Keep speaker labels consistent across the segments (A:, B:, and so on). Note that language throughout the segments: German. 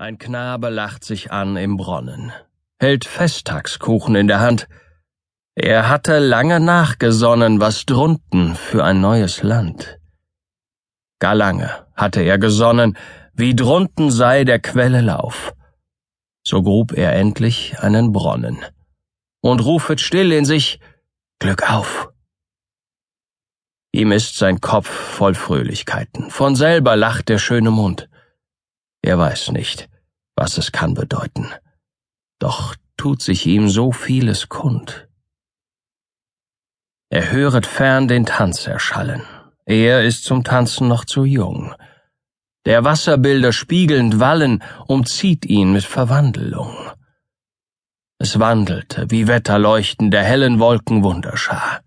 A: Ein Knabe lacht sich an im Bronnen, hält Festtagskuchen in der Hand. Er hatte lange nachgesonnen, was drunten für ein neues Land. Gar lange hatte er gesonnen, wie drunten sei der Quelle Lauf. So grub er endlich einen Bronnen und rufet still in sich Glück auf. Ihm ist sein Kopf voll Fröhlichkeiten, von selber lacht der schöne Mund. Er weiß nicht, was es kann bedeuten. Doch tut sich ihm so vieles kund. Er höret fern den Tanz erschallen. Er ist zum Tanzen noch zu jung. Der Wasserbilder spiegelnd Wallen umzieht ihn mit Verwandelung. Es wandelte wie Wetterleuchten der hellen Wolken Wunderschar.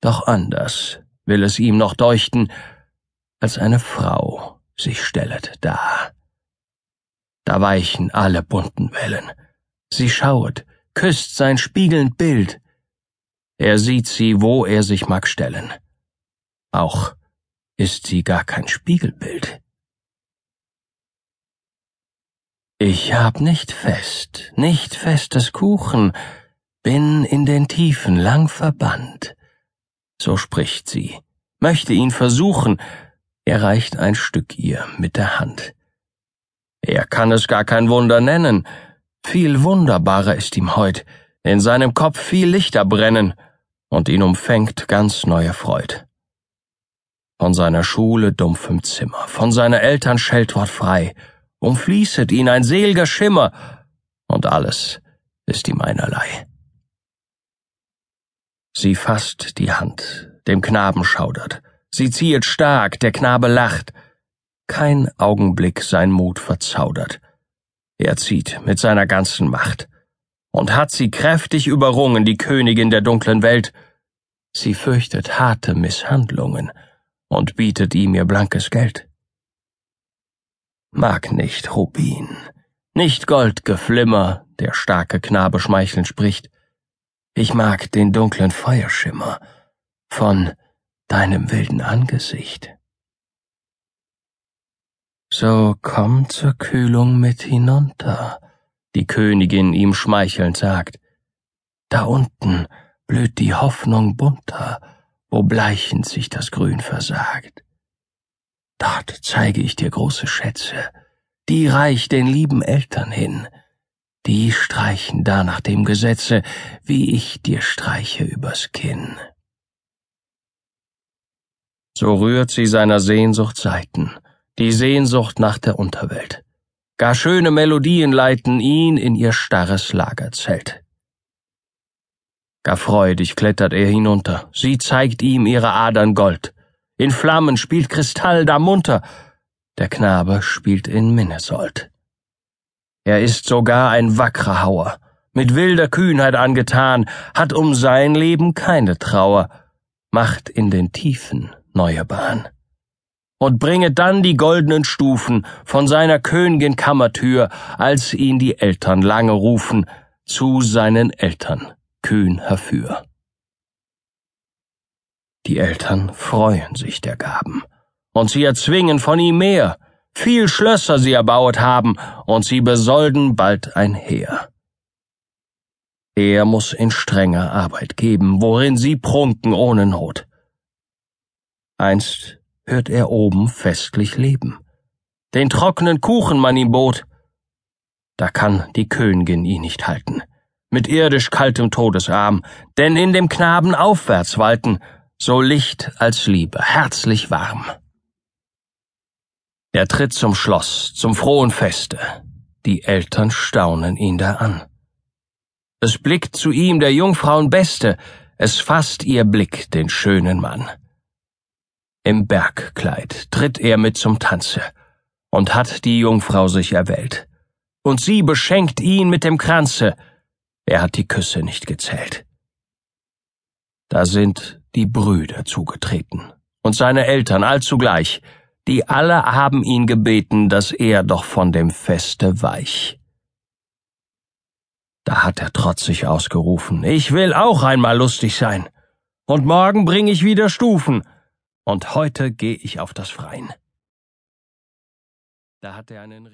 A: Doch anders will es ihm noch deuchten, als eine Frau sich stellet da da weichen alle bunten Wellen. Sie schauet, küsst sein spiegelnd Bild. Er sieht sie, wo er sich mag stellen. Auch ist sie gar kein Spiegelbild. Ich hab nicht fest, nicht festes Kuchen, bin in den Tiefen lang verbannt. So spricht sie, möchte ihn versuchen, er reicht ein Stück ihr mit der Hand. Er kann es gar kein Wunder nennen. Viel wunderbarer ist ihm heut, in seinem Kopf viel Lichter brennen, und ihn umfängt ganz neue Freud. Von seiner Schule dumpfem Zimmer, von seiner Eltern Scheltwort frei, umfließet ihn ein selger Schimmer, und alles ist ihm einerlei. Sie fasst die Hand, dem Knaben schaudert, sie ziehet stark, der Knabe lacht, kein Augenblick sein Mut verzaudert. Er zieht mit seiner ganzen Macht und hat sie kräftig überrungen, die Königin der dunklen Welt. Sie fürchtet harte Misshandlungen und bietet ihm ihr blankes Geld. Mag nicht Rubin, nicht Goldgeflimmer, der starke Knabe schmeichelnd spricht. Ich mag den dunklen Feuerschimmer von deinem wilden Angesicht. So komm zur Kühlung mit hinunter, die Königin ihm schmeichelnd sagt. Da unten blüht die Hoffnung bunter, wo bleichend sich das Grün versagt. Dort zeige ich dir große Schätze, die reich den lieben Eltern hin, die streichen da nach dem Gesetze, wie ich dir streiche übers Kinn. So rührt sie seiner Sehnsucht Seiten, die Sehnsucht nach der Unterwelt. Gar schöne Melodien leiten ihn in ihr starres Lagerzelt. Gar freudig klettert er hinunter, sie zeigt ihm ihre Adern Gold. In Flammen spielt Kristall da munter, der Knabe spielt in Minnesold. Er ist sogar ein wackrer Hauer, mit wilder Kühnheit angetan, hat um sein Leben keine Trauer, macht in den Tiefen neue Bahn und bringe dann die goldenen Stufen von seiner Königin Kammertür, als ihn die Eltern lange rufen, zu seinen Eltern kühn herfür. Die Eltern freuen sich der Gaben, und sie erzwingen von ihm mehr, viel Schlösser sie erbauet haben, und sie besolden bald ein Heer. Er muss in strenger Arbeit geben, worin sie prunken ohne Not. Einst hört er oben festlich leben. Den trockenen Kuchen man ihm bot. Da kann die Königin ihn nicht halten, mit irdisch kaltem Todesarm, denn in dem Knaben aufwärts walten, so Licht als Liebe, herzlich warm. Er tritt zum Schloss, zum frohen Feste. Die Eltern staunen ihn da an. Es blickt zu ihm der Jungfrauen Beste, es fasst ihr Blick den schönen Mann. Im Bergkleid tritt er mit zum Tanze und hat die Jungfrau sich erwählt. Und sie beschenkt ihn mit dem Kranze. Er hat die Küsse nicht gezählt. Da sind die Brüder zugetreten und seine Eltern allzugleich, die alle haben ihn gebeten, dass er doch von dem Feste weich. Da hat er trotzig ausgerufen, ich will auch einmal lustig sein. Und morgen bring ich wieder Stufen, und heute geh ich auf das Freien. Da hat er einen